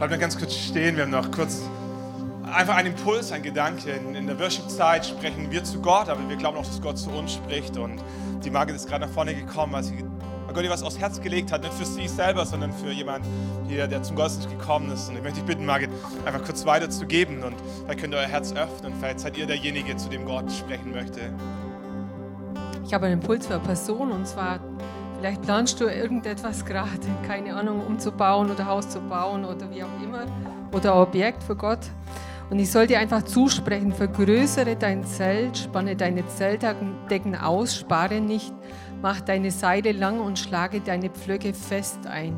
Bleib mal ganz kurz stehen, wir haben noch kurz einfach einen Impuls, ein Gedanke. In, der Worship-Zeit sprechen wir zu Gott, aber wir glauben auch, dass Gott zu uns spricht. Und die Margit ist gerade nach vorne gekommen, weil, sie, weil Gott ihr was aufs Herz gelegt hat, nicht für sie selber, sondern für jemanden hier, der zum Gottesdienst gekommen ist. Und ich möchte dich bitten, Margit, einfach kurz weiterzugeben und vielleicht könnt ihr euer Herz öffnen. Vielleicht seid ihr derjenige, zu dem Gott sprechen möchte. Ich habe einen Impuls für eine Person und zwar Vielleicht planst du irgendetwas gerade, keine Ahnung, umzubauen oder Haus zu bauen oder wie auch immer, oder Objekt für Gott. Und ich soll dir einfach zusprechen, vergrößere dein Zelt, spanne deine Zeltdecken aus, spare nicht, mach deine Seile lang und schlage deine Pflöcke fest ein.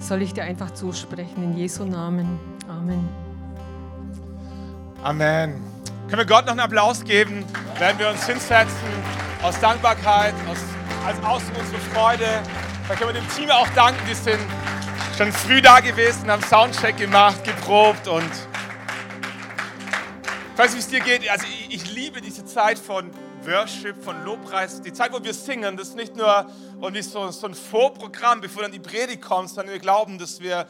soll ich dir einfach zusprechen, in Jesu Namen. Amen. Amen. Können wir Gott noch einen Applaus geben, werden wir uns hinsetzen, aus Dankbarkeit, aus als Ausdruck unserer Freude. Da können wir dem Team auch danken, die sind schon früh da gewesen, haben Soundcheck gemacht, geprobt und ich weiß nicht, wie es dir geht. Also ich, ich liebe diese Zeit von Worship, von Lobpreis, die Zeit, wo wir singen, das ist nicht nur so, so ein Vorprogramm, bevor dann die Predigt kommt, sondern wir glauben, dass wir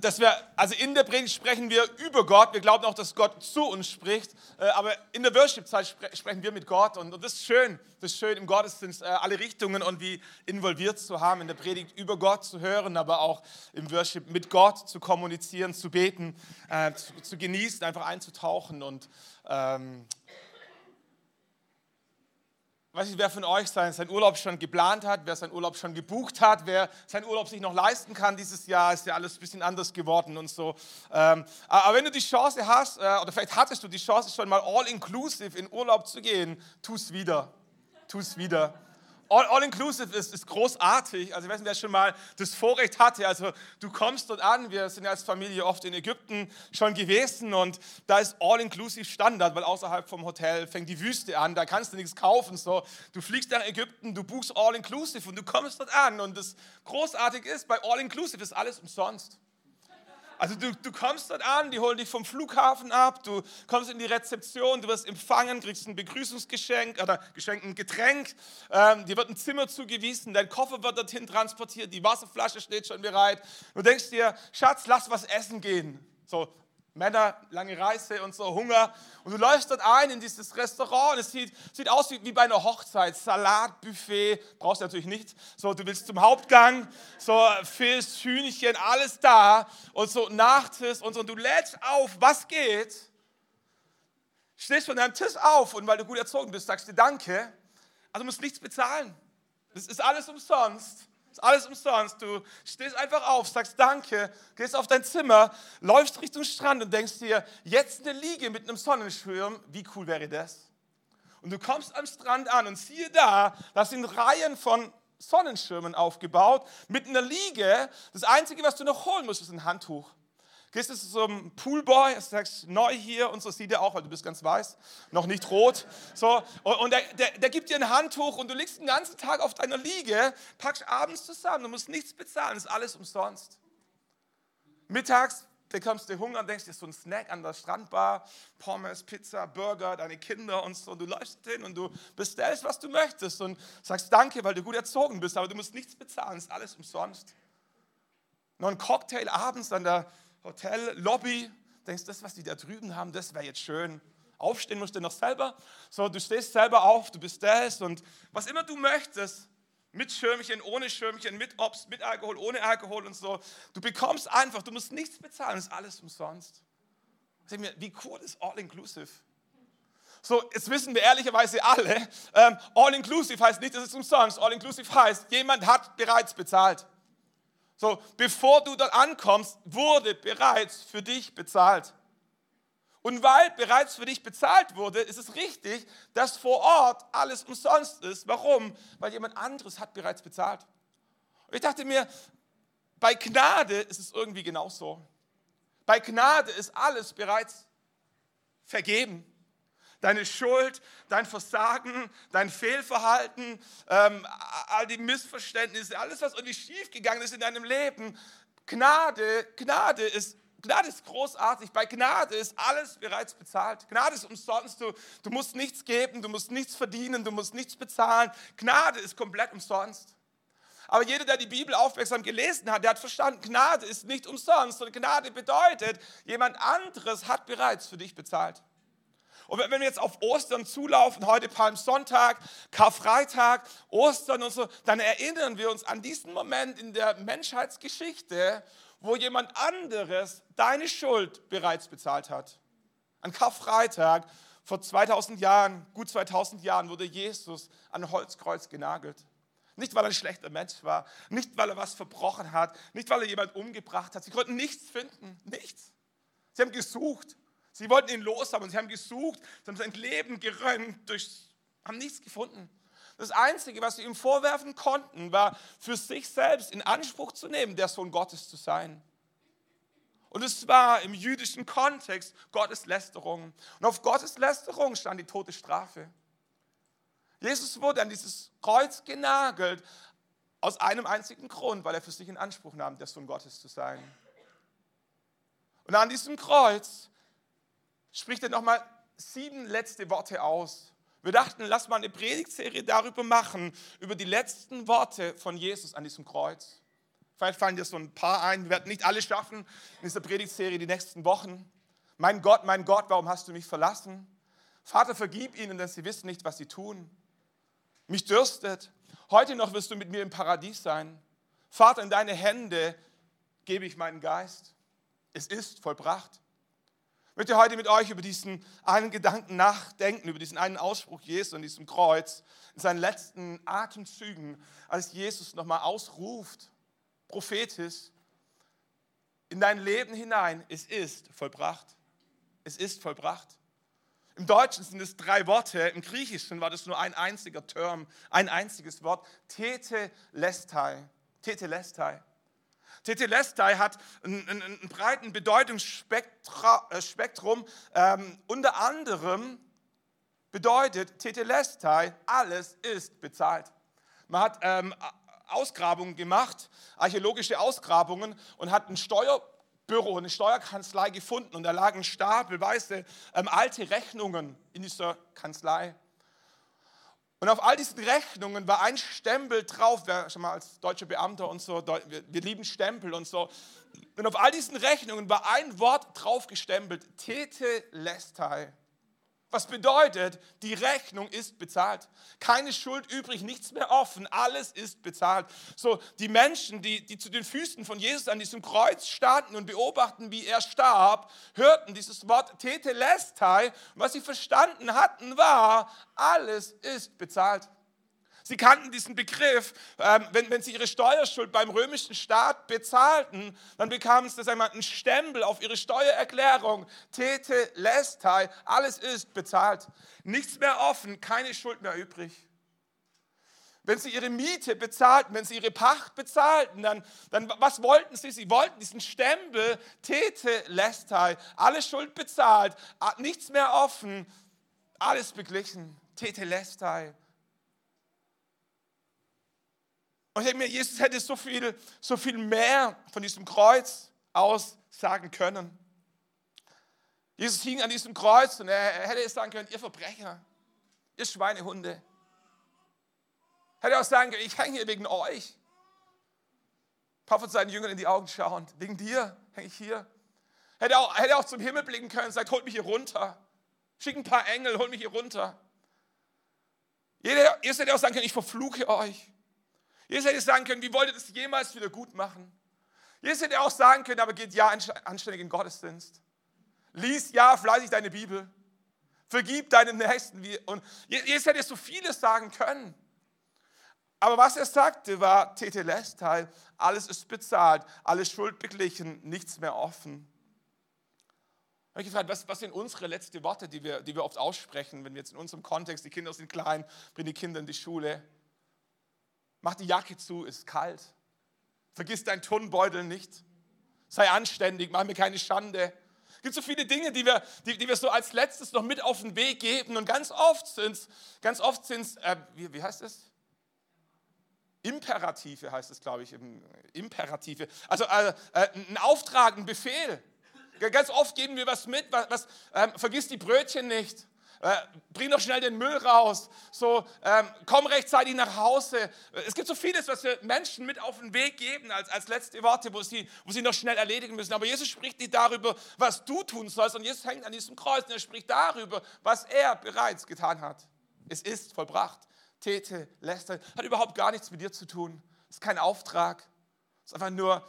dass wir, also in der Predigt sprechen wir über Gott, wir glauben auch, dass Gott zu uns spricht, äh, aber in der Worship-Zeit sprechen wir mit Gott. Und, das ist schön, das ist schön im Gottesdienst äh, alle Richtungen und wie involviert zu haben, in der Predigt über Gott zu hören, aber auch im Worship mit Gott zu kommunizieren, zu beten, äh, zu, genießen, einfach einzutauchen und ähm, weiß nicht, wer von euch sein, sein Urlaub schon geplant hat, wer seinen Urlaub schon gebucht hat, wer seinen Urlaub sich noch leisten kann. Dieses Jahr ist ja alles ein bisschen anders geworden und so. Ähm, aber wenn du die Chance hast, äh, oder vielleicht hattest du die Chance schon mal all-inclusive in Urlaub zu gehen, tu es wieder. Tu es wieder. All-inclusive ist, ist großartig. Also, ich weiß nicht, wer schon mal das Vorrecht hatte. Also, du kommst dort an. Wir sind ja als Familie oft in Ägypten schon gewesen und da ist All-inclusive Standard, weil außerhalb vom Hotel fängt die Wüste an. Da kannst du nichts kaufen. So, du fliegst nach Ägypten, du buchst All-inclusive und du kommst dort an. Und das großartig ist, bei All-inclusive ist alles umsonst. Also du, du kommst dort an, die holen dich vom Flughafen ab, du kommst in die Rezeption, du wirst empfangen, kriegst ein Begrüßungsgeschenk oder Geschenk, ein Getränk, ähm, dir wird ein Zimmer zugewiesen, dein Koffer wird dorthin transportiert, die Wasserflasche steht schon bereit. Du denkst dir, Schatz, lass was essen gehen. So, Männer, lange Reise und so, Hunger. Und du läufst dort ein in dieses Restaurant und es sieht, sieht aus wie, wie bei einer Hochzeit. Salatbuffet, brauchst du natürlich nicht. So, du willst zum Hauptgang, so Fisch, Hühnchen, alles da. Und so Nachtisch und so. Und du lädst auf, was geht. Stehst von deinem Tisch auf und weil du gut erzogen bist, sagst du Danke. Also du musst nichts bezahlen. Das ist alles umsonst. Ist alles umsonst. Du stehst einfach auf, sagst Danke, gehst auf dein Zimmer, läufst Richtung Strand und denkst dir, jetzt eine Liege mit einem Sonnenschirm, wie cool wäre das? Und du kommst am Strand an und siehe da, da sind Reihen von Sonnenschirmen aufgebaut mit einer Liege. Das Einzige, was du noch holen musst, ist ein Handtuch. Gehst du zu so einem Poolboy, sagst, neu hier und so sieht er auch, weil du bist ganz weiß, noch nicht rot. So, und der, der, der gibt dir ein Handtuch und du liegst den ganzen Tag auf deiner Liege, packst abends zusammen, du musst nichts bezahlen, ist alles umsonst. Mittags bekommst du Hunger und denkst dir so ein Snack an der Strandbar, Pommes, Pizza, Burger, deine Kinder und so. Und du läufst hin und du bestellst, was du möchtest und sagst Danke, weil du gut erzogen bist, aber du musst nichts bezahlen, ist alles umsonst. Noch ein Cocktail abends an der Hotel, Lobby, denkst, das, was die da drüben haben, das wäre jetzt schön. Aufstehen musst du noch selber. So, du stehst selber auf, du bist das und was immer du möchtest, mit Schirmchen, ohne Schirmchen, mit Obst, mit Alkohol, ohne Alkohol und so. Du bekommst einfach, du musst nichts bezahlen, ist alles umsonst. Sag mir, wie cool ist All-Inclusive? So, jetzt wissen wir ehrlicherweise alle, ähm, All-Inclusive heißt nicht, dass es umsonst. All-Inclusive heißt, jemand hat bereits bezahlt. So, bevor du dort ankommst, wurde bereits für dich bezahlt. Und weil bereits für dich bezahlt wurde, ist es richtig, dass vor Ort alles umsonst ist. Warum? Weil jemand anderes hat bereits bezahlt. Und ich dachte mir, bei Gnade ist es irgendwie genauso. Bei Gnade ist alles bereits vergeben deine Schuld, dein Versagen, dein Fehlverhalten, ähm, all die Missverständnisse, alles, was irgendwie schiefgegangen ist in deinem Leben. Gnade, Gnade ist Gnade ist großartig. Bei Gnade ist alles bereits bezahlt. Gnade ist umsonst. Du, du musst nichts geben, du musst nichts verdienen, du musst nichts bezahlen. Gnade ist komplett umsonst. Aber jeder, der die Bibel aufmerksam gelesen hat, der hat verstanden, Gnade ist nicht umsonst. Und Gnade bedeutet, jemand anderes hat bereits für dich bezahlt. Und wenn wir jetzt auf Ostern zulaufen, heute Palmsonntag, Karfreitag, Ostern und so, dann erinnern wir uns an diesen Moment in der Menschheitsgeschichte, wo jemand anderes deine Schuld bereits bezahlt hat. An Karfreitag vor 2000 Jahren, gut 2000 Jahren, wurde Jesus an Holzkreuz genagelt. Nicht, weil er ein schlechter Mensch war, nicht, weil er was verbrochen hat, nicht, weil er jemand umgebracht hat. Sie konnten nichts finden, nichts. Sie haben gesucht. Sie wollten ihn loshaben und sie haben gesucht, sie haben sein Leben gerönt, durch, haben nichts gefunden. Das Einzige, was sie ihm vorwerfen konnten, war für sich selbst in Anspruch zu nehmen, der Sohn Gottes zu sein. Und es war im jüdischen Kontext Gotteslästerung. Und auf Gotteslästerung stand die tote Strafe. Jesus wurde an dieses Kreuz genagelt aus einem einzigen Grund, weil er für sich in Anspruch nahm, der Sohn Gottes zu sein. Und an diesem Kreuz spricht er nochmal sieben letzte Worte aus. Wir dachten, lass mal eine Predigtserie darüber machen, über die letzten Worte von Jesus an diesem Kreuz. Vielleicht fallen dir so ein paar ein. Wir werden nicht alle schaffen in dieser Predigtserie die nächsten Wochen. Mein Gott, mein Gott, warum hast du mich verlassen? Vater, vergib ihnen, denn sie wissen nicht, was sie tun. Mich dürstet. Heute noch wirst du mit mir im Paradies sein. Vater, in deine Hände gebe ich meinen Geist. Es ist vollbracht. Ich möchte heute mit euch über diesen einen Gedanken nachdenken, über diesen einen Ausspruch Jesu an diesem Kreuz, in seinen letzten Atemzügen, als Jesus nochmal ausruft, prophetisch, in dein Leben hinein, es ist vollbracht. Es ist vollbracht. Im Deutschen sind es drei Worte, im Griechischen war das nur ein einziger Term, ein einziges Wort, Tete Lestai. Tete Lestai. Tetelestai hat einen, breiten Bedeutungsspektrum. Ähm, unter anderem bedeutet Tetelestai, alles ist bezahlt. Man hat ähm, Ausgrabungen gemacht, archäologische Ausgrabungen und hat ein Steuerbüro, eine Steuerkanzlei gefunden und da lagen stapelweise ähm, alte Rechnungen in dieser Kanzlei. Und auf all diesen Rechnungen war ein Stempel drauf, wer schon mal als deutscher Beamter und so, wir, lieben Stempel und so. Und auf all diesen Rechnungen war ein Wort drauf gestempelt, Tete Lestai. Was bedeutet, die Rechnung ist bezahlt. Keine Schuld übrig, nichts mehr offen, alles ist bezahlt. So, die Menschen, die, die zu den Füßen von Jesus an diesem Kreuz standen und beobachten, wie er starb, hörten dieses Wort Tetelestai. Was sie verstanden hatten, war, alles ist bezahlt. Sie kannten diesen Begriff, ähm, wenn, wenn sie ihre Steuerschuld beim römischen Staat bezahlten, dann bekamen sie einmal einen Stempel auf ihre Steuererklärung. Tete Lestai, alles ist bezahlt. Nichts mehr offen, keine Schuld mehr übrig. Wenn sie ihre Miete bezahlten, wenn sie ihre Pacht bezahlten, dann, dann was wollten sie? Sie wollten diesen Stempel, Tete Lestai, alle Schuld bezahlt, nichts mehr offen, alles beglichen. Tete Lestai. Und ich denke mir, Jesus hätte so viel, so viel mehr von diesem Kreuz aus sagen können. Jesus hing an diesem Kreuz und er hätte sagen können, ihr Verbrecher, ihr Schweinehunde. Hätte auch sagen können, ich hänge hier wegen euch. Ein paar von seinen Jüngern in die Augen schauend, wegen dir hänge ich hier. Hätte auch, hätte auch zum Himmel blicken können und sagt, holt mich hier runter. Schick ein paar Engel, holt mich hier runter. Jeder, Jesus hätte auch sagen können, ich verfluche euch. Jesus hätte sagen können, wie wollt ihr das jemals wieder gut machen? Jesus hätte auch sagen können, aber geht ja anständig in Gottesdienst. Lies ja fleißig deine Bibel. Vergib deinen Nächsten. Und Jesus hätte so vieles sagen können. Aber was er sagte, war Tetelestai, alles ist bezahlt, alles Schuld beglichen, nichts mehr offen. Ich habe gefragt, was, was, sind unsere letzten Worte, die wir, die wir oft aussprechen, wenn wir jetzt in unserem Kontext, die Kinder sind klein, bringen die Kinder in die Schule. Mach die Jacke zu, ist kalt. Vergiss deinen Turnbeutel nicht. Sei anständig, mach mir keine Schande. Es gibt so viele Dinge, die wir, die, die wir so als letztes noch mit auf den Weg geben. Und ganz oft sind es, ganz oft sind äh, wie, wie heißt es? Imperative heißt es, glaube ich. Imperative. Also äh, äh, ein Auftrag, ein Befehl. Ganz oft geben wir was mit, was, was ähm, vergiss die Brötchen nicht. Äh, bring doch schnell den Müll raus, so, ähm, komm rechtzeitig nach Hause. Es gibt so vieles, was wir Menschen mit auf den Weg geben als, als letzte Worte, wo sie, wo sie noch schnell erledigen müssen. Aber Jesus spricht nicht darüber, was du tun sollst, und Jesus hängt an diesem Kreuz und er spricht darüber, was er bereits getan hat. Es ist vollbracht. Tete, Lästern, hat überhaupt gar nichts mit dir zu tun. Es ist kein Auftrag. Es ist einfach nur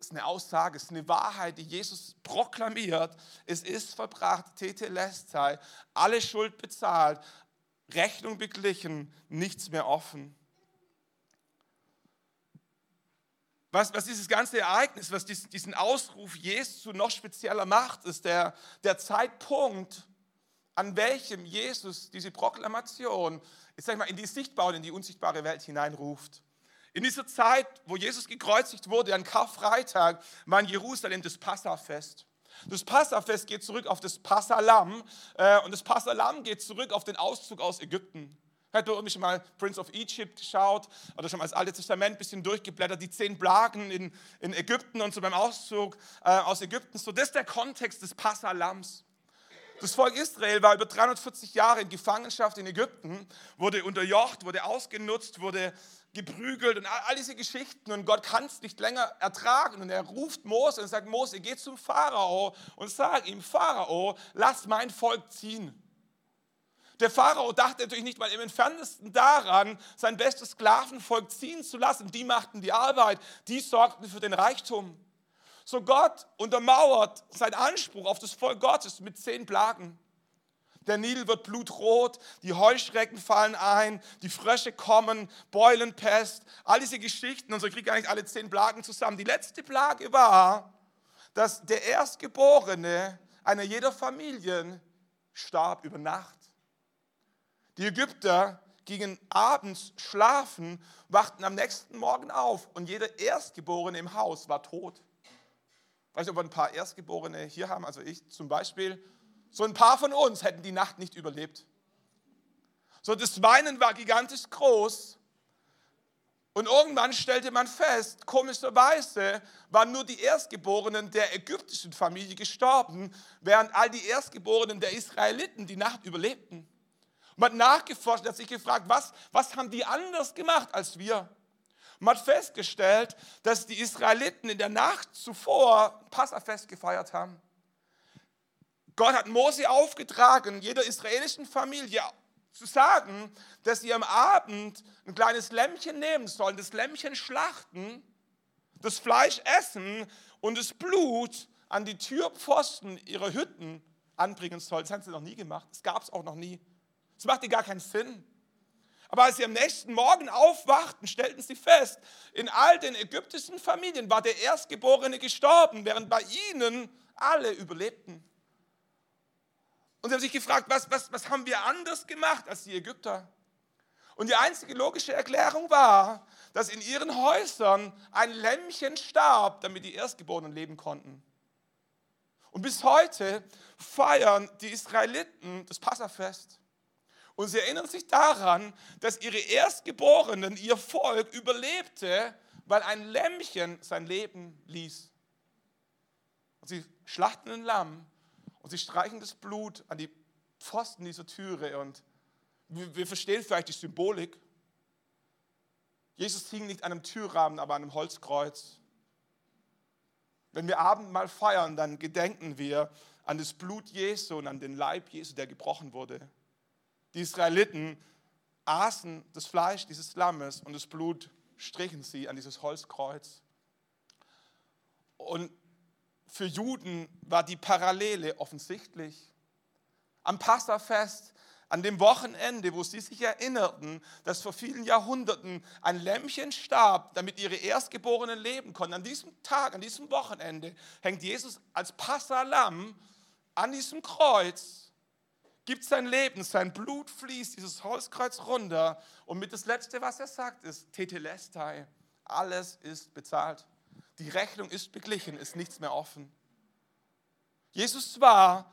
ist eine Aussage, ist eine Wahrheit, die Jesus proklamiert. Es ist verbracht, Tete Lestai, alle Schuld bezahlt, Rechnung beglichen, nichts mehr offen. Was, was dieses ganze Ereignis, was diesen Ausruf Jesu noch spezieller macht, ist der, der Zeitpunkt, an welchem Jesus diese Proklamation ich sag mal, in die sichtbare und in die unsichtbare Welt hineinruft. In dieser Zeit, wo Jesus gekreuzigt wurde, an Karfreitag, war in Jerusalem das Passafest. Das Passafest geht zurück auf das Passalam äh, und das Passalam geht zurück auf den Auszug aus Ägypten. Hätte irgendwie schon mal Prince of Egypt geschaut oder schon mal das Alte Testament ein bisschen durchgeblättert, die zehn Plagen in, in Ägypten und so beim Auszug äh, aus Ägypten. So, das ist der Kontext des Passalams. Das Volk Israel war über 340 Jahre in Gefangenschaft in Ägypten, wurde unterjocht, wurde ausgenutzt, wurde geprügelt und all diese Geschichten und Gott kann es nicht länger ertragen und er ruft Mose und sagt, Mose, geh zum Pharao und sag ihm, Pharao, lass mein Volk ziehen. Der Pharao dachte natürlich nicht mal im entferntesten daran, sein bestes Sklavenvolk ziehen zu lassen. Die machten die Arbeit, die sorgten für den Reichtum. So Gott untermauert seinen Anspruch auf das Volk Gottes mit zehn Plagen. Der Nil wird blutrot, die Heuschrecken fallen ein, die Frösche kommen, Beulenpest, all diese Geschichten. Und so kriegt eigentlich alle zehn Plagen zusammen. Die letzte Plage war, dass der Erstgeborene einer jeder Familien starb über Nacht. Die Ägypter gingen abends schlafen, wachten am nächsten Morgen auf und jeder Erstgeborene im Haus war tot. Ich weiß nicht, ob wir ein paar Erstgeborene hier haben, also ich zum Beispiel. So ein paar von uns hätten die Nacht nicht überlebt. So das Weinen war gigantisch groß. Und irgendwann stellte man fest, komischerweise waren nur die Erstgeborenen der ägyptischen Familie gestorben, während all die Erstgeborenen der Israeliten die Nacht überlebten. Man hat nachgeforscht, hat sich gefragt, was, was haben die anders gemacht als wir? Man hat festgestellt, dass die Israeliten in der Nacht zuvor Passafest gefeiert haben. Gott hat Mose aufgetragen, jeder israelischen Familie zu sagen, dass sie am Abend ein kleines Lämmchen nehmen sollen, das Lämmchen schlachten, das Fleisch essen und das Blut an die Türpfosten ihrer Hütten anbringen sollen. Das haben sie noch nie gemacht. Das gab es auch noch nie. Das machte gar keinen Sinn. Aber als sie am nächsten Morgen aufwachten, stellten sie fest, in all den ägyptischen Familien war der Erstgeborene gestorben, während bei ihnen alle überlebten. Und sie haben sich gefragt, was, was, was haben wir anders gemacht als die Ägypter? Und die einzige logische Erklärung war, dass in ihren Häusern ein Lämmchen starb, damit die Erstgeborenen leben konnten. Und bis heute feiern die Israeliten das Passafest. Und sie erinnern sich daran, dass ihre Erstgeborenen, ihr Volk überlebte, weil ein Lämmchen sein Leben ließ. Und sie schlachten ein Lamm und sie streichen das Blut an die Pfosten dieser Türe und wir verstehen vielleicht die Symbolik. Jesus hing nicht an einem Türrahmen, aber an einem Holzkreuz. Wenn wir Abendmahl feiern, dann gedenken wir an das Blut Jesu und an den Leib Jesu, der gebrochen wurde. Die Israeliten aßen das Fleisch dieses Lammes und das Blut strichen sie an dieses Holzkreuz. Für Juden war die Parallele offensichtlich. Am Passafest, an dem Wochenende, wo sie sich erinnerten, dass vor vielen Jahrhunderten ein Lämmchen starb, damit ihre Erstgeborenen leben konnten. An diesem Tag, an diesem Wochenende hängt Jesus als Passalam an diesem Kreuz, gibt sein Leben, sein Blut fließt dieses Holzkreuz runter und mit das Letzte, was er sagt, ist Tetelestai, alles ist bezahlt. Die Rechnung ist beglichen, ist nichts mehr offen. Jesus war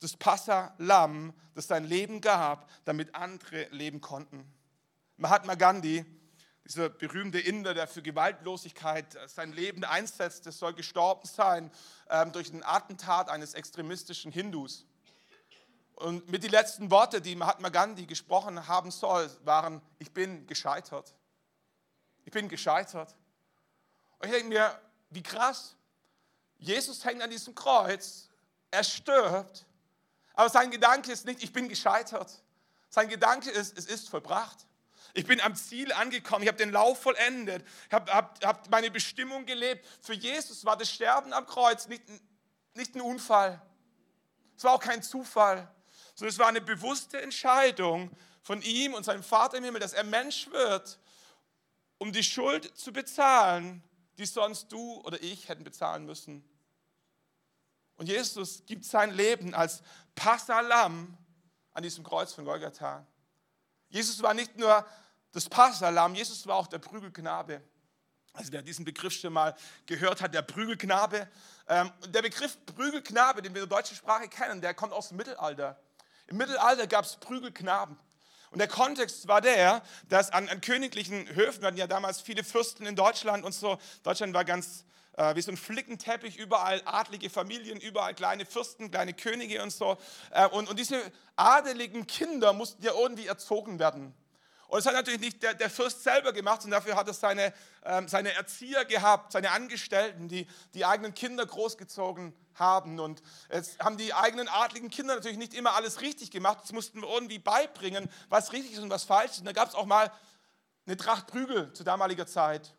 das Passa-Lamm, das sein Leben gab, damit andere leben konnten. Mahatma Gandhi, dieser berühmte Inder, der für Gewaltlosigkeit sein Leben einsetzte, soll gestorben sein ähm, durch ein Attentat eines extremistischen Hindus. Und mit die letzten Worte, die Mahatma Gandhi gesprochen haben soll, waren, ich bin gescheitert. Ich bin gescheitert. Und ich denke mir, wie krass. Jesus hängt an diesem Kreuz, er stirbt, aber sein Gedanke ist nicht, ich bin gescheitert. Sein Gedanke ist, es ist vollbracht. Ich bin am Ziel angekommen, ich habe den Lauf vollendet, ich habe hab, hab meine Bestimmung gelebt. Für Jesus war das Sterben am Kreuz nicht, nicht ein Unfall. Es war auch kein Zufall, sondern es war eine bewusste Entscheidung von ihm und seinem Vater im Himmel, dass er Mensch wird, um die Schuld zu bezahlen, die sonst du oder ich hätten bezahlen müssen. Und Jesus gibt sein Leben als Passalam an diesem Kreuz von Golgatha. Jesus war nicht nur das Passalam, Jesus war auch der Prügelknabe. Also wer diesen Begriff schon mal gehört hat, der Prügelknabe. Ähm, der Begriff Prügelknabe, den wir in der deutschen Sprache kennen, der kommt aus dem Mittelalter. Im Mittelalter gab es Prügelknaben. Und der Kontext war der, dass an, an königlichen Höfen, wir hatten ja damals viele Fürsten in Deutschland und so, Deutschland war ganz äh, wie so ein Flickenteppich, überall adlige Familien, überall kleine Fürsten, kleine Könige und so. Äh, und, und diese adeligen Kinder mussten ja irgendwie erzogen werden. Und das hat natürlich nicht der, der Fürst selber gemacht, sondern dafür hat er seine, ähm, seine Erzieher gehabt, seine Angestellten, die die eigenen Kinder großgezogen haben. Und jetzt haben die eigenen adligen Kinder natürlich nicht immer alles richtig gemacht. Das mussten wir irgendwie beibringen, was richtig ist und was falsch ist. Und da gab es auch mal eine Tracht Prügel zu damaliger Zeit.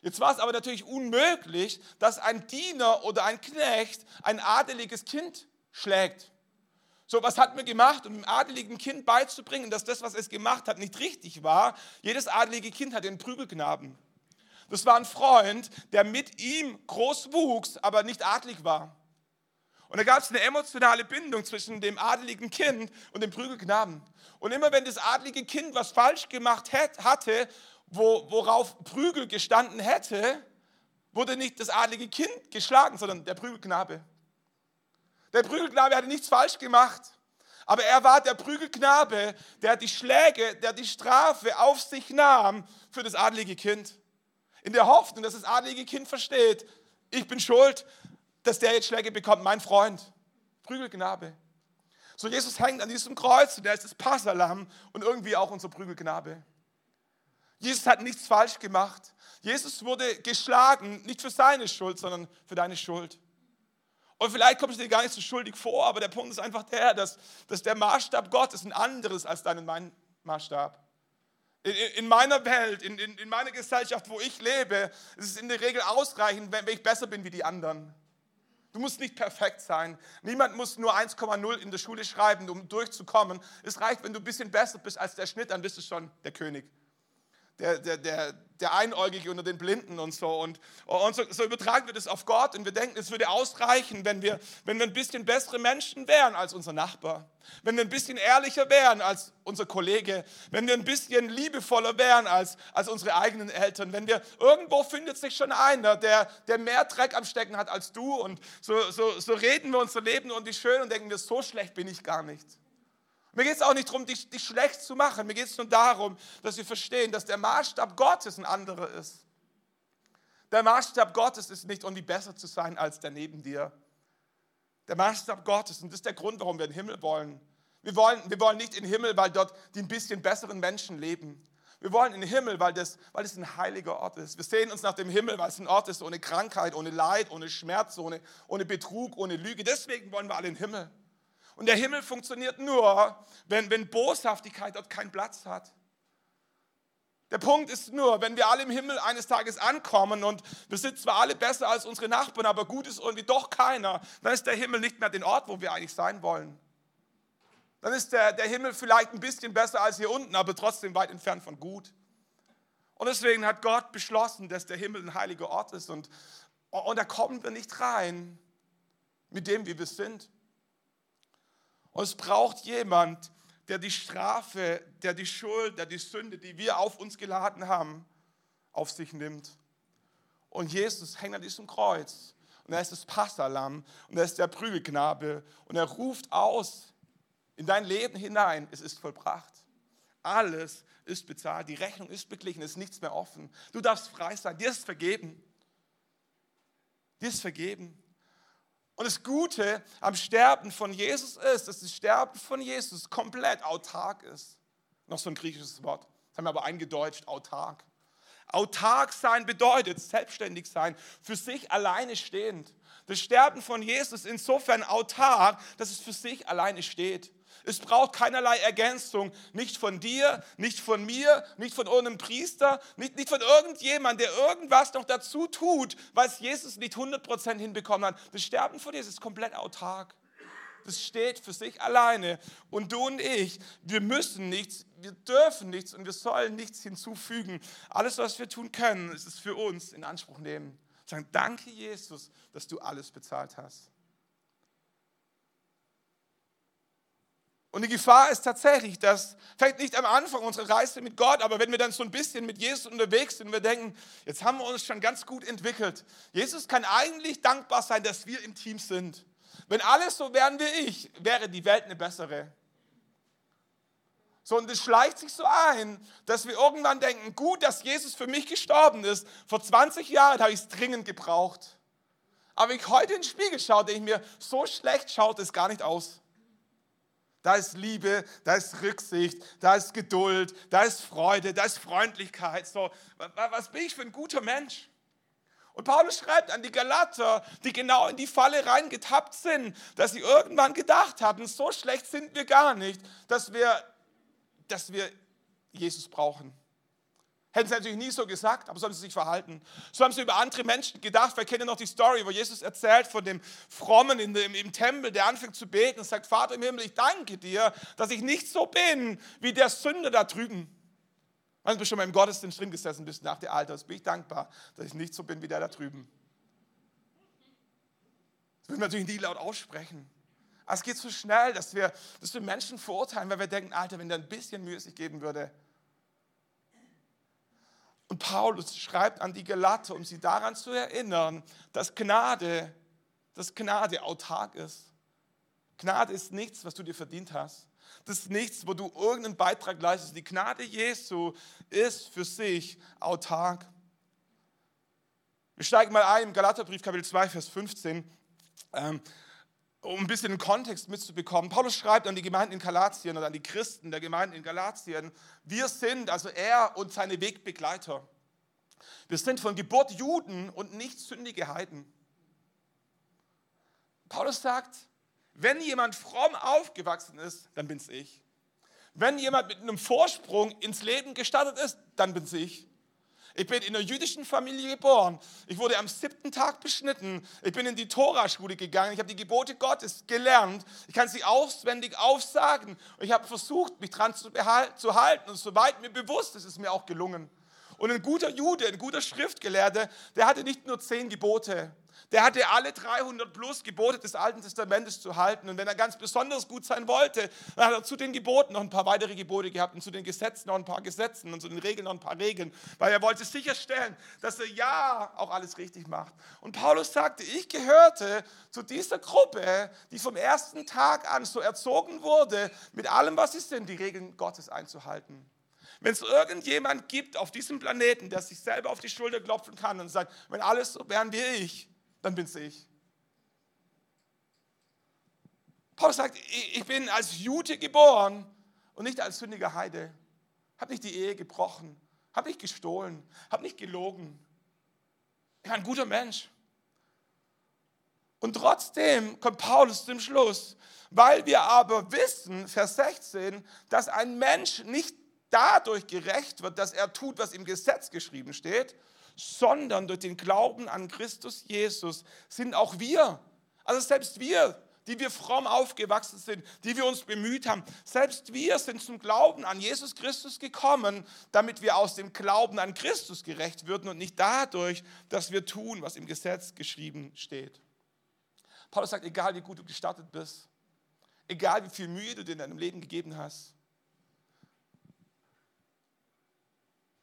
Jetzt war es aber natürlich unmöglich, dass ein Diener oder ein Knecht ein adeliges Kind schlägt. So, was hat man gemacht, um dem adeligen Kind beizubringen, dass das, was es gemacht hat, nicht richtig war? Jedes adelige Kind hat einen Prügelknaben. Das war ein Freund, der mit ihm groß wuchs, aber nicht adlig war. Und da gab es eine emotionale Bindung zwischen dem adeligen Kind und dem Prügelknaben. Und immer wenn das adlige Kind was falsch gemacht hatte, wo, worauf Prügel gestanden hätte, wurde nicht das adlige Kind geschlagen, sondern der Prügelknabe. Der Prügelknabe hatte nichts falsch gemacht. Aber er war der Prügelknabe, der die Schläge, der die Strafe auf sich nahm für das adlige Kind. In der Hoffnung, dass das adlige Kind versteht, ich bin schuld, dass der jetzt Schläge bekommt, mein Freund. Prügelknabe. So Jesus hängt an diesem Kreuz und er ist das Passalam und irgendwie auch unser Prügelknabe. Jesus hat nichts falsch gemacht. Jesus wurde geschlagen, nicht für seine Schuld, sondern für deine Schuld. Und vielleicht kommst du dir gar nicht so schuldig vor, aber der Punkt ist einfach der, dass, dass der Maßstab Gottes ein anderes als dein mein Maßstab. In, in meiner Welt, in, in, in meiner Gesellschaft, wo ich lebe, ist es in der Regel ausreichend, wenn, ich besser bin wie die anderen. Du musst nicht perfekt sein. Niemand muss nur 1,0 in der Schule schreiben, um durchzukommen. Es reicht, wenn du ein bisschen besser bist als der Schnitt, dann bist du schon der König der, der, der, der Einäugige unter den Blinden und so. Und, und so, so, übertragen wir das auf Gott und wir denken, es würde ausreichen, wenn wir, wenn wir ein bisschen bessere Menschen wären als unser Nachbar, wenn wir ein bisschen ehrlicher wären als unser Kollege, wenn wir ein bisschen liebevoller wären als, als unsere eigenen Eltern, wenn wir, irgendwo findet sich schon einer, der, der mehr Dreck am Stecken hat als du und so, so, so reden wir unser Leben und die schön und denken wir, so schlecht bin ich gar nicht. Mir geht es auch nicht darum, dich, dich schlecht zu machen. Mir geht es nur darum, dass wir verstehen, dass der Maßstab Gottes ein anderer ist. Der Maßstab Gottes ist nicht, irgendwie besser zu sein als der neben dir. Der Maßstab Gottes, und das ist der Grund, warum wir in den Himmel wollen. Wir wollen, wir wollen nicht in den Himmel, weil dort die ein bisschen besseren Menschen leben. Wir wollen in den Himmel, weil das, weil das ein heiliger Ort ist. Wir sehen uns nach dem Himmel, weil es ein Ort ist ohne Krankheit, ohne Leid, ohne Schmerz, ohne, ohne Betrug, ohne Lüge. Deswegen wollen wir alle in den Himmel. Und der Himmel funktioniert nur, wenn, wenn Boshaftigkeit dort keinen Platz hat. Der Punkt ist nur, wenn wir alle im Himmel eines Tages ankommen und wir sind zwar alle besser als unsere Nachbarn, aber gut ist irgendwie doch keiner, dann ist der Himmel nicht mehr den Ort, wo wir eigentlich sein wollen. Dann ist der, der Himmel vielleicht ein bisschen besser als hier unten, aber trotzdem weit entfernt von gut. Und deswegen hat Gott beschlossen, dass der Himmel ein heiliger Ort ist und, und da kommen wir nicht rein mit dem, wie wir sind. Und es braucht jemand, der die Strafe, der die Schuld, der die Sünde, die wir auf uns geladen haben, auf sich nimmt. Und Jesus hängt an diesem Kreuz. Und er ist das Passalam und er ist der Prügelknabe. Und er ruft aus in dein Leben hinein, es ist vollbracht. Alles ist bezahlt, die Rechnung ist beglichen, es ist nichts mehr offen. Du darfst frei sein, dir ist vergeben. Dir ist vergeben. Und das Gute am Sterben von Jesus ist, dass das Sterben von Jesus komplett autark ist. Noch so ein griechisches Wort. Das haben wir aber eingedeutscht, autark. Autark sein bedeutet selbstständig sein, für sich alleine stehend. Das Sterben von Jesus ist insofern autark, dass es für sich alleine steht. Es braucht keinerlei Ergänzung, nicht von dir, nicht von mir, nicht von irgendeinem Priester, nicht, nicht von irgendjemand, der irgendwas noch dazu tut, es Jesus nicht 100% hinbekommen hat. Das Sterben von Jesus ist komplett autark. Das steht für sich alleine. Und du und ich, wir müssen nichts, wir dürfen nichts und wir sollen nichts hinzufügen. Alles, was wir tun können, ist es für uns in Anspruch nehmen. Sagen, danke Jesus, dass du alles bezahlt hast. Und die Gefahr ist tatsächlich, dass vielleicht nicht am Anfang unserer Reise mit Gott, aber wenn wir dann so ein bisschen mit Jesus unterwegs sind und wir denken, jetzt haben wir uns schon ganz gut entwickelt. Jesus kann eigentlich dankbar sein, dass wir im Team sind. Wenn alles so wären wie ich, wäre die Welt eine bessere. So, und es schleicht sich so ein, dass wir irgendwann denken, gut, dass Jesus für mich gestorben ist. Vor 20 Jahren habe ich es dringend gebraucht. Aber wenn ich heute in den Spiegel schaue, denke ich mir, so schlecht schaut es gar nicht aus. Da ist Liebe, da ist Rücksicht, da ist Geduld, da ist Freude, da ist Freundlichkeit. So, was bin ich für ein guter Mensch? Und Paulus schreibt an die Galater, die genau in die Falle reingetappt sind, dass sie irgendwann gedacht hatten, so schlecht sind wir gar nicht, dass wir, dass wir Jesus brauchen. Hätten sie natürlich nie so gesagt, aber so haben sie sich verhalten. So haben sie über andere Menschen gedacht. Wir kennen noch die Story, wo Jesus erzählt von dem Frommen in dem, im Tempel, der anfängt zu beten und sagt, Vater im Himmel, ich danke dir, dass ich nicht so bin wie der Sünder da drüben. Wenn du schon mal im Gottesdienst drin gesessen bist nach der Alters, bin ich dankbar, dass ich nicht so bin wie der da drüben. Das will man natürlich nie laut aussprechen. Aber es geht so schnell, dass wir, dass wir Menschen verurteilen, weil wir denken, Alter, wenn der ein bisschen Mühe sich geben würde, und Paulus schreibt an die Galater, um sie daran zu erinnern, dass Gnade, dass Gnade autark ist. Gnade ist nichts, was du dir verdient hast. Das ist nichts, wo du irgendeinen Beitrag leistest. Die Gnade Jesu ist für sich autark. Wir steigen mal ein im Galaterbrief Kapitel 2, Vers 15. Ähm, um ein bisschen Kontext mitzubekommen. Paulus schreibt an die Gemeinden in Galatien oder an die Christen der Gemeinden in Galatien, wir sind, also er und seine Wegbegleiter, wir sind von Geburt Juden und nicht sündige Heiden. Paulus sagt, wenn jemand fromm aufgewachsen ist, dann bin's ich. Wenn jemand mit einem Vorsprung ins Leben gestartet ist, dann bin's ich. Ich bin in einer jüdischen Familie geboren. Ich wurde am siebten Tag beschnitten. Ich bin in die Toraschule gegangen. Ich habe die Gebote Gottes gelernt. Ich kann sie auswendig aufsagen. Und ich habe versucht, mich dran zu, zu halten. Und soweit mir bewusst ist, ist mir auch gelungen. Und ein guter Jude, ein guter Schriftgelehrter, der hatte nicht nur zehn Gebote, der hatte alle 300 plus Gebote des Alten Testamentes zu halten. Und wenn er ganz besonders gut sein wollte, dann hat er zu den Geboten noch ein paar weitere Gebote gehabt und zu den Gesetzen noch ein paar Gesetze und zu den Regeln noch ein paar Regeln, weil er wollte sicherstellen, dass er ja auch alles richtig macht. Und Paulus sagte, ich gehörte zu dieser Gruppe, die vom ersten Tag an so erzogen wurde, mit allem, was sie sind, die Regeln Gottes einzuhalten. Wenn es irgendjemand gibt auf diesem Planeten, der sich selber auf die Schulter klopfen kann und sagt, wenn alles so wären wie ich, dann bin es ich. Paulus sagt, ich bin als Jude geboren und nicht als sündiger Heide. Habe nicht die Ehe gebrochen, habe nicht gestohlen, habe nicht gelogen. Ich bin ein guter Mensch. Und trotzdem kommt Paulus zum Schluss, weil wir aber wissen, Vers 16, dass ein Mensch nicht dadurch gerecht wird, dass er tut, was im Gesetz geschrieben steht, sondern durch den Glauben an Christus Jesus sind auch wir, also selbst wir, die wir fromm aufgewachsen sind, die wir uns bemüht haben, selbst wir sind zum Glauben an Jesus Christus gekommen, damit wir aus dem Glauben an Christus gerecht würden und nicht dadurch, dass wir tun, was im Gesetz geschrieben steht. Paulus sagt, egal wie gut du gestartet bist, egal wie viel Mühe du dir in deinem Leben gegeben hast,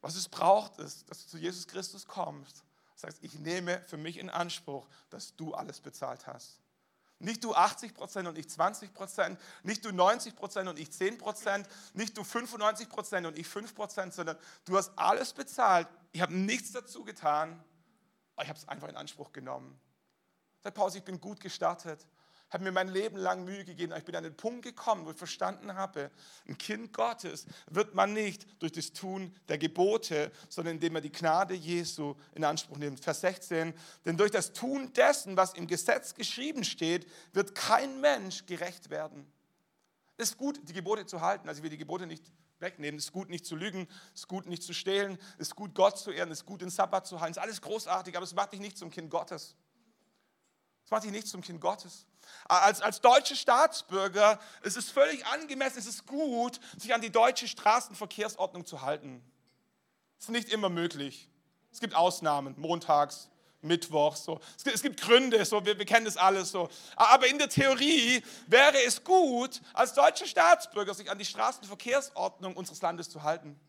Was es braucht, ist, dass du zu Jesus Christus kommst. Heißt, ich nehme für mich in Anspruch, dass du alles bezahlt hast. Nicht du 80 Prozent und ich 20 Prozent, nicht du 90 Prozent und ich 10 Prozent, nicht du 95 Prozent und ich 5 Prozent, sondern du hast alles bezahlt. Ich habe nichts dazu getan, aber ich habe es einfach in Anspruch genommen. Sagt Paulus, ich bin gut gestartet habe mir mein Leben lang Mühe gegeben. Ich bin an den Punkt gekommen, wo ich verstanden habe, ein Kind Gottes wird man nicht durch das Tun der Gebote, sondern indem er die Gnade Jesu in Anspruch nimmt. Vers 16, denn durch das Tun dessen, was im Gesetz geschrieben steht, wird kein Mensch gerecht werden. Es ist gut, die Gebote zu halten, also wir die Gebote nicht wegnehmen. Es ist gut, nicht zu lügen, es ist gut, nicht zu stehlen, es ist gut, Gott zu ehren, es ist gut, den Sabbat zu halten. Es ist alles großartig, aber es macht dich nicht zum Kind Gottes. Es macht dich nicht zum Kind Gottes. Als, als deutsche Staatsbürger es ist es völlig angemessen, es ist gut, sich an die deutsche Straßenverkehrsordnung zu halten. Das ist nicht immer möglich. Es gibt Ausnahmen, montags, mittwochs. So. Es, gibt, es gibt Gründe, so, wir, wir kennen das alles so. Aber in der Theorie wäre es gut, als deutsche Staatsbürger sich an die Straßenverkehrsordnung unseres Landes zu halten.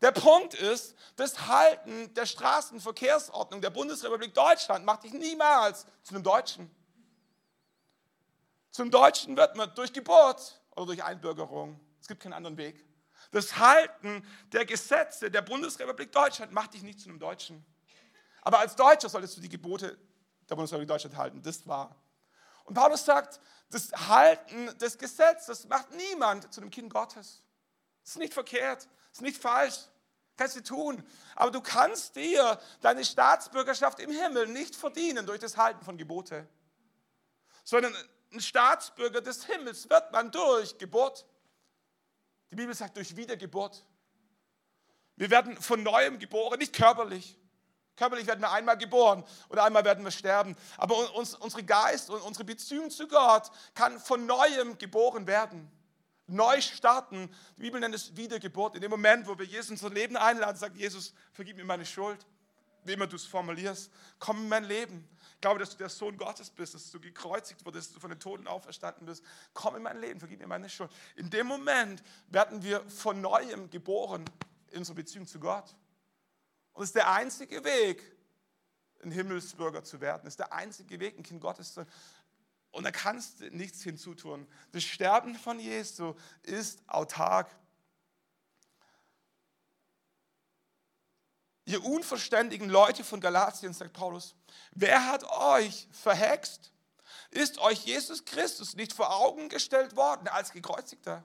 Der Punkt ist, das Halten der Straßenverkehrsordnung der Bundesrepublik Deutschland macht dich niemals zu einem Deutschen. Zum Deutschen wird man durch Geburt oder durch Einbürgerung. Es gibt keinen anderen Weg. Das Halten der Gesetze der Bundesrepublik Deutschland macht dich nicht zu einem Deutschen. Aber als Deutscher solltest du die Gebote der Bundesrepublik Deutschland halten. Das war. Und Paulus sagt, das Halten des Gesetzes macht niemand zu einem Kind Gottes. Das ist nicht verkehrt, ist nicht falsch. Kannst du tun. Aber du kannst dir deine Staatsbürgerschaft im Himmel nicht verdienen durch das Halten von Gebote. Sondern ein Staatsbürger des Himmels wird man durch Geburt. Die Bibel sagt durch Wiedergeburt. Wir werden von neuem geboren, nicht körperlich. Körperlich werden wir einmal geboren und einmal werden wir sterben. Aber uns, unsere Geist und unsere Beziehung zu Gott kann von neuem geboren werden. Neu starten. Die Bibel nennt es Wiedergeburt. In dem Moment, wo wir Jesus in unser Leben einladen, sagt Jesus, vergib mir meine Schuld. Wie immer du es formulierst, komm in mein Leben. Ich glaube, dass du der Sohn Gottes bist, dass du gekreuzigt wurdest, dass du von den Toten auferstanden bist. Komm in mein Leben, vergib mir meine Schuld. In dem Moment werden wir von neuem geboren in unserer Beziehung zu Gott. Und es ist der einzige Weg, ein Himmelsbürger zu werden. Es ist der einzige Weg, ein Kind Gottes zu werden. Und da kannst du nichts hinzutun. Das Sterben von Jesu ist autark. Ihr unverständigen Leute von Galatien, sagt Paulus, wer hat euch verhext? Ist euch Jesus Christus nicht vor Augen gestellt worden als gekreuzigter?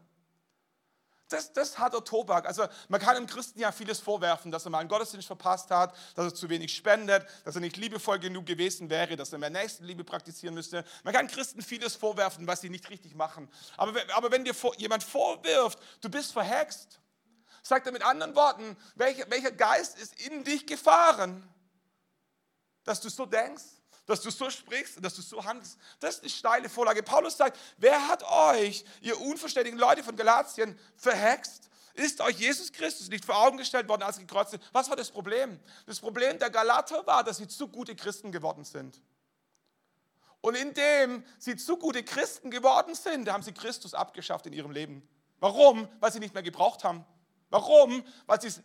Das, das hat der Tobak. Also man kann dem Christen ja vieles vorwerfen, dass er mal einen Gottesdienst verpasst hat, dass er zu wenig spendet, dass er nicht liebevoll genug gewesen wäre, dass er mehr Nächstenliebe praktizieren müsste. Man kann Christen vieles vorwerfen, was sie nicht richtig machen. Aber, aber wenn dir jemand vorwirft, du bist verhext, Sagt er mit anderen Worten, welcher, welcher Geist ist in dich gefahren, dass du so denkst, dass du so sprichst, dass du so handelst. Das ist eine steile Vorlage. Paulus sagt, wer hat euch, ihr unverständigen Leute von Galatien, verhext? Ist euch Jesus Christus nicht vor Augen gestellt worden als gekreuzigt? Was war das Problem? Das Problem der Galater war, dass sie zu gute Christen geworden sind. Und indem sie zu gute Christen geworden sind, haben sie Christus abgeschafft in ihrem Leben. Warum? Weil sie nicht mehr gebraucht haben. Warum? Weil sie es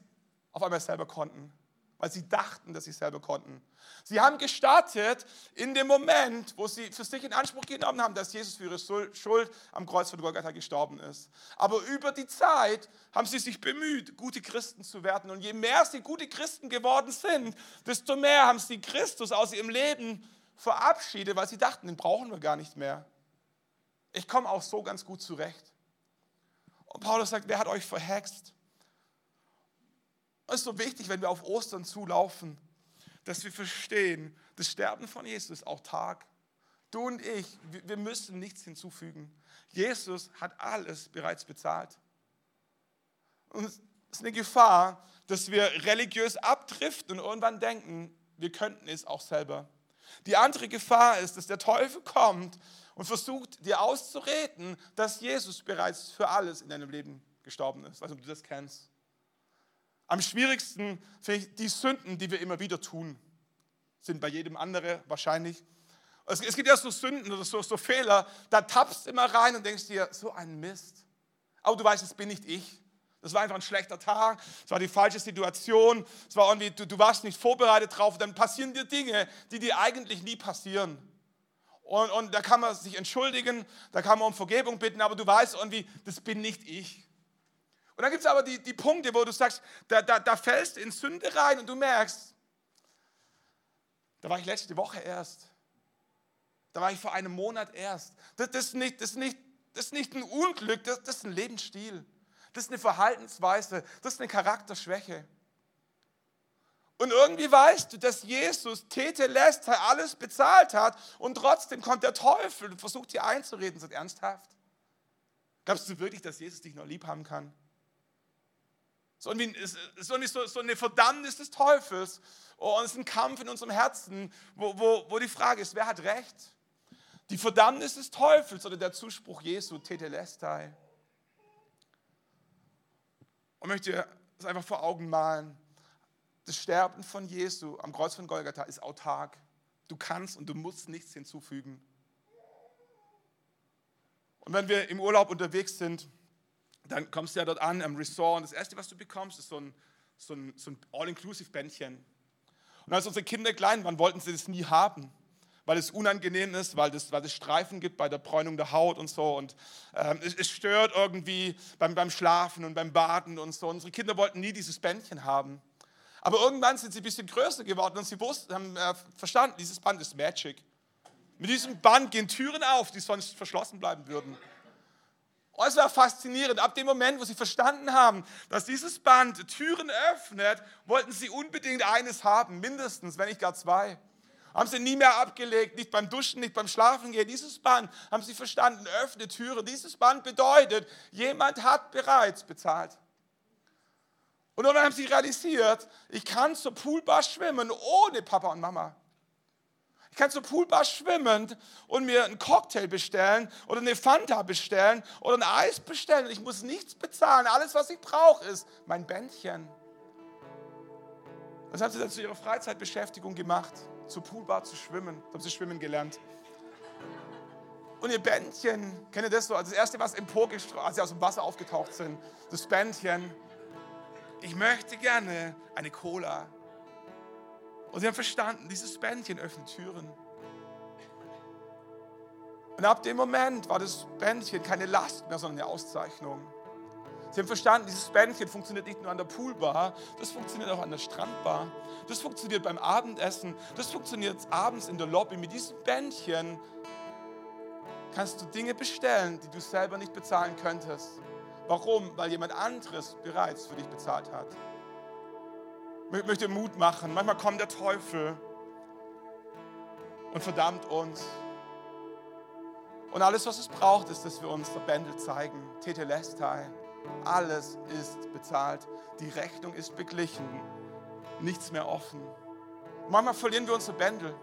auf einmal selber konnten. Weil sie dachten, dass sie selber konnten. Sie haben gestartet in dem Moment, wo sie für sich in Anspruch genommen haben, dass Jesus für ihre Schuld am Kreuz von Golgatha gestorben ist. Aber über die Zeit haben sie sich bemüht, gute Christen zu werden. Und je mehr sie gute Christen geworden sind, desto mehr haben sie Christus aus ihrem Leben verabschiedet, weil sie dachten, den brauchen wir gar nicht mehr. Ich komme auch so ganz gut zurecht. Und Paulus sagt, wer hat euch verhext? Es ist so wichtig, wenn wir auf Ostern zulaufen, dass wir verstehen, das Sterben von Jesus ist auch Tag. Du und ich, wir müssen nichts hinzufügen. Jesus hat alles bereits bezahlt. Und es ist eine Gefahr, dass wir religiös abdriften und irgendwann denken, wir könnten es auch selber. Die andere Gefahr ist, dass der Teufel kommt und versucht, dir auszureden, dass Jesus bereits für alles in deinem Leben gestorben ist. Also, du das kennst. Am schwierigsten finde die Sünden, die wir immer wieder tun. Sind bei jedem andere wahrscheinlich. Es, es gibt ja so Sünden oder so, so Fehler, da tappst du immer rein und denkst dir, so ein Mist. Aber du weißt, es bin nicht ich. Das war einfach ein schlechter Tag, es war die falsche Situation, es war irgendwie, du, du warst nicht vorbereitet drauf, dann passieren dir Dinge, die dir eigentlich nie passieren. Und, und da kann man sich entschuldigen, da kann man um Vergebung bitten, aber du weißt irgendwie, das bin nicht ich. Und dann gibt es aber die, die Punkte, wo du sagst, da, da, da fällst in Sünde rein und du merkst, da war ich letzte Woche erst. Da war ich vor einem Monat erst. Das, das, ist, nicht, das, ist, nicht, das ist nicht ein Unglück, das, das ist ein Lebensstil. Das ist eine Verhaltensweise, das ist eine Charakterschwäche. Und irgendwie weißt du, dass Jesus Tete lässt, alles bezahlt hat und trotzdem kommt der Teufel und versucht dir einzureden, sind ernsthaft. Glaubst du wirklich, dass Jesus dich noch lieb haben kann? So, eine Verdammnis des Teufels und es ist ein Kampf in unserem Herzen, wo, wo, wo die Frage ist, wer hat recht? Die Verdammnis des Teufels oder der Zuspruch Jesu, Tetelestai? Und möchte es einfach vor Augen malen. Das Sterben von Jesu am Kreuz von Golgatha ist autark. Du kannst und du musst nichts hinzufügen. Und wenn wir im Urlaub unterwegs sind, dann kommst du ja dort an am Resort und das Erste, was du bekommst, ist so ein, so ein, so ein All-Inclusive-Bändchen. Und als unsere Kinder klein waren, wollten sie das nie haben, weil es unangenehm ist, weil es weil Streifen gibt bei der Bräunung der Haut und so. Und ähm, es, es, stört irgendwie beim, beim Schlafen und beim Baden und so. Unsere Kinder wollten nie dieses Bändchen haben. Aber irgendwann sind sie ein bisschen größer geworden und sie wussten, haben äh, verstanden, dieses Band ist Magic. Mit diesem Band gehen Türen auf, die sonst verschlossen bleiben würden. Und es war faszinierend. Ab dem Moment, wo sie verstanden haben, dass dieses Band Türen öffnet, wollten sie unbedingt eines haben, mindestens, wenn nicht gar zwei. Haben sie nie mehr abgelegt, nicht beim Duschen, nicht beim Schlafen gehen. Dieses Band haben sie verstanden, öffnet Türen. Dieses Band bedeutet, jemand hat bereits bezahlt. Und dann haben sie realisiert, ich kann zur Poolbar schwimmen ohne Papa und Mama kann zur Poolbar schwimmen und mir einen Cocktail bestellen oder eine Fanta bestellen oder ein Eis bestellen. Ich muss nichts bezahlen. Alles, was ich brauche, ist mein Bändchen. Das haben sie dann zu ihrer Freizeitbeschäftigung gemacht, zur Poolbar zu schwimmen. Da haben sie schwimmen gelernt. Und ihr Bändchen, kennt ihr das so? Also das erste, was emporgestrahlt, als sie aus dem Wasser aufgetaucht sind, das Bändchen. Ich möchte gerne eine Cola. Und sie haben verstanden, dieses Bändchen öffnet Türen. Und ab dem Moment war das Bändchen keine Last mehr, sondern eine Auszeichnung. Sie haben verstanden, dieses Bändchen funktioniert nicht nur an der Poolbar, das funktioniert auch an der Strandbar. Das funktioniert beim Abendessen, das funktioniert abends in der Lobby. Mit diesem Bändchen kannst du Dinge bestellen, die du selber nicht bezahlen könntest. Warum? Weil jemand anderes bereits für dich bezahlt hat. Möchte Mut machen. Manchmal kommt der Teufel und verdammt uns. Und alles, was es braucht, ist, dass wir uns der Bändel zeigen. Tetelestai. Alles ist bezahlt. Die Rechnung ist beglichen. Nichts mehr offen. manchmal verlieren wir unsere Bändel.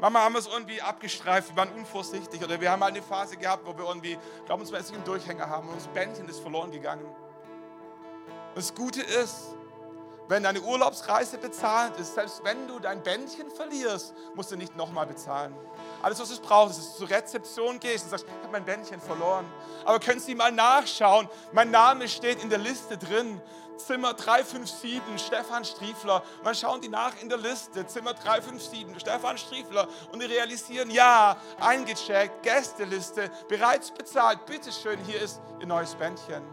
Manchmal haben wir es irgendwie abgestreift, wir waren unvorsichtig oder wir haben mal eine Phase gehabt, wo wir irgendwie glaubensmäßig einen Durchhänger haben und unser Bändchen ist verloren gegangen. Und das Gute ist, wenn deine Urlaubsreise bezahlt ist, selbst wenn du dein Bändchen verlierst, musst du nicht nochmal bezahlen. Alles, was es braucht, ist, dass du zur Rezeption gehst und sagst, ich habe mein Bändchen verloren. Aber können Sie mal nachschauen? Mein Name steht in der Liste drin. Zimmer 357, Stefan Striefler. Und dann schauen die nach in der Liste, Zimmer 357, Stefan Striefler. Und die realisieren, ja, eingecheckt, Gästeliste, bereits bezahlt. Bitteschön, hier ist Ihr neues Bändchen.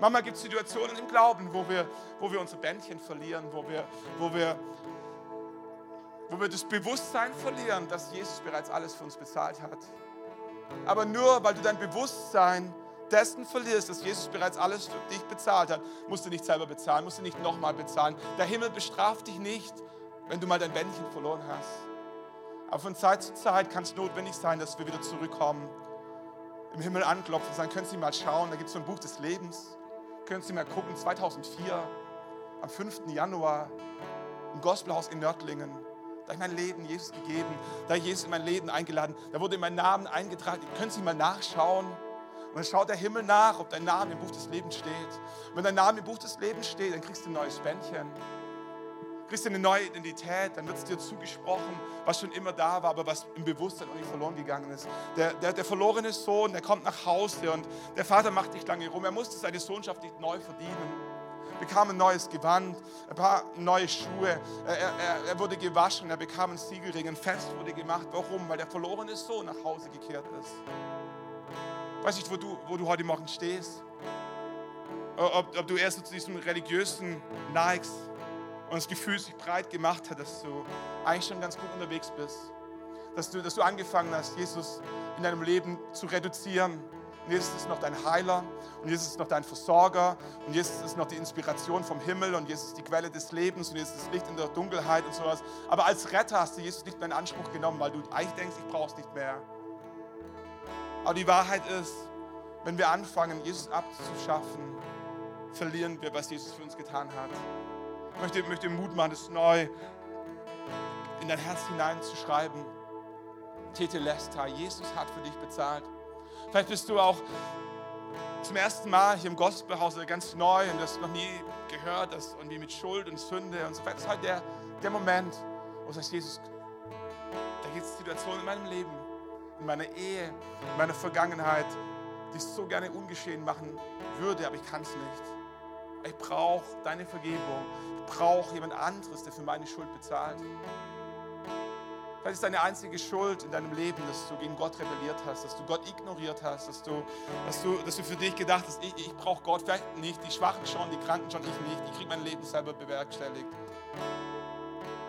Manchmal gibt es Situationen im Glauben, wo wir, wo wir unser Bändchen verlieren, wo wir, wo, wir, wo wir das Bewusstsein verlieren, dass Jesus bereits alles für uns bezahlt hat. Aber nur weil du dein Bewusstsein dessen verlierst, dass Jesus bereits alles für dich bezahlt hat, musst du nicht selber bezahlen, musst du nicht nochmal bezahlen. Der Himmel bestraft dich nicht, wenn du mal dein Bändchen verloren hast. Aber von Zeit zu Zeit kann es notwendig sein, dass wir wieder zurückkommen, im Himmel anklopfen und sagen, können Sie mal schauen, da gibt es so ein Buch des Lebens können Sie mal gucken, 2004, am 5. Januar, im Gospelhaus in Nördlingen. Da ich mein Leben Jesus gegeben, da habe Jesus in mein Leben eingeladen, da wurde mein Name eingetragen. Können Sie mal nachschauen. Und dann schaut der Himmel nach, ob dein Name im Buch des Lebens steht. Und wenn dein Name im Buch des Lebens steht, dann kriegst du ein neues Bändchen kriegst eine neue Identität, dann wird es dir zugesprochen, was schon immer da war, aber was im Bewusstsein noch nicht verloren gegangen ist. Der, der, der verlorene Sohn, der kommt nach Hause und der Vater macht nicht lange rum. Er musste seine Sohnschaft nicht neu verdienen bekam ein neues Gewand, ein paar neue Schuhe, er, er, er, wurde gewaschen, er bekam einen Siegelring, ein Fest wurde gemacht. Warum? Weil der verlorene Sohn nach Hause gekehrt ist. Ich weiß nicht, wo du, wo du heute Morgen stehst. Ob, ob du erst zu diesem religiösen neigst und das Gefühl sich breit gemacht hat, dass du eigentlich schon ganz gut unterwegs bist. dass du, dass du angefangen hast, Jesus in deinem Leben zu reduzieren. Und Jesus ist noch dein Heiler und Jesus ist noch dein Versorger und Jesus ist noch die Inspiration vom Himmel und Jesus ist die Quelle des Lebens und Jesus ist Licht in der Dunkelheit und sowas. Aber als Retter hast du Jesus nicht mehr in Anspruch genommen, weil du eigentlich denkst, ich brauche es nicht mehr. Aber die Wahrheit ist, wenn wir anfangen, Jesus abzuschaffen, verlieren wir, was Jesus für uns getan hat. Ich möchte, möchte Mut machen, das neu in dein Herz hineinzuschreiben. Tete Lesta, Jesus hat für dich bezahlt. Vielleicht bist du auch zum ersten Mal hier im Gospelhaus ganz neu und das noch nie gehört, das irgendwie mit Schuld und Sünde und so weiter. Das ist halt der, der Moment, wo du sagst, Jesus, da gibt es Situationen in meinem Leben, in meiner Ehe, in meiner Vergangenheit, die ich so gerne ungeschehen machen würde, aber ich kann es nicht. Ich brauche deine Vergebung. Ich brauche jemand anderes, der für meine Schuld bezahlt. Vielleicht ist deine einzige Schuld in deinem Leben, dass du gegen Gott rebelliert hast, dass du Gott ignoriert hast, dass du, dass du, dass du für dich gedacht hast, ich, ich brauche Gott vielleicht nicht, die Schwachen schon, die Kranken schon, ich nicht, ich kriege mein Leben selber bewerkstelligt.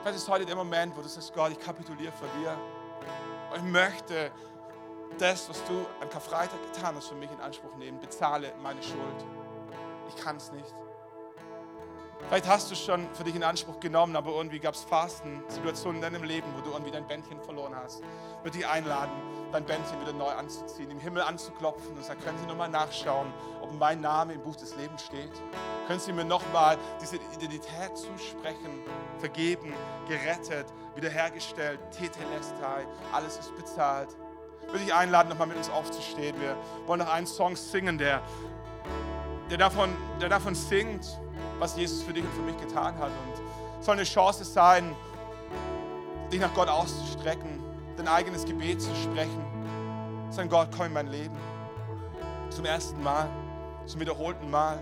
Vielleicht ist heute der Moment, wo du sagst, Gott, ich kapituliere vor dir. Ich möchte das, was du am Karfreitag getan hast, für mich in Anspruch nehmen. Bezahle meine Schuld. Ich kann es nicht. Vielleicht hast du es schon für dich in Anspruch genommen, aber irgendwie gab es Fasten, Situationen in deinem Leben, wo du irgendwie dein Bändchen verloren hast. Ich würde dich einladen, dein Bändchen wieder neu anzuziehen, im Himmel anzuklopfen und sagen, können Sie nochmal nachschauen, ob mein Name im Buch des Lebens steht? Können Sie mir nochmal diese Identität zusprechen? Vergeben, gerettet, wiederhergestellt, Tetelestai, alles ist bezahlt. Ich würde dich einladen, nochmal mit uns aufzustehen. Wir wollen noch einen Song singen, der, der, davon, der davon singt, was Jesus für dich und für mich getan hat. Und es soll eine Chance sein, dich nach Gott auszustrecken, dein eigenes Gebet zu sprechen. Sagen, Gott, komm in mein Leben. Zum ersten Mal, zum wiederholten Mal.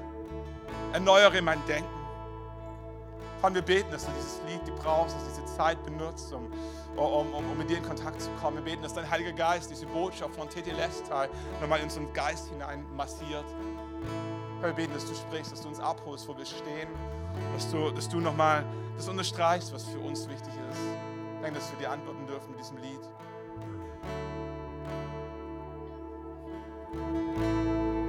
Erneuere mein Denken. Vater, wir beten, dass du dieses Lied gebrauchst, dass du diese Zeit benutzt, um, um, um, um mit dir in Kontakt zu kommen. Wir beten, dass dein Heiliger Geist diese Botschaft von Tete Lestai nochmal in unseren Geist hinein massiert. Herr, wir beten, dass du sprichst, dass du uns abholst, wo wir stehen, dass du, dass du nochmal das unterstreichst, was für uns wichtig ist. Danke, dass wir dir antworten dürfen mit diesem Lied.